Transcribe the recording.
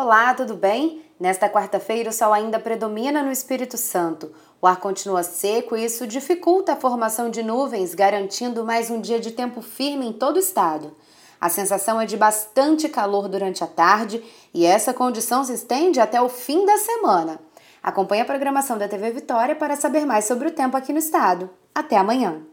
Olá, tudo bem? Nesta quarta-feira, o sol ainda predomina no Espírito Santo. O ar continua seco e isso dificulta a formação de nuvens, garantindo mais um dia de tempo firme em todo o estado. A sensação é de bastante calor durante a tarde e essa condição se estende até o fim da semana. Acompanhe a programação da TV Vitória para saber mais sobre o tempo aqui no estado. Até amanhã!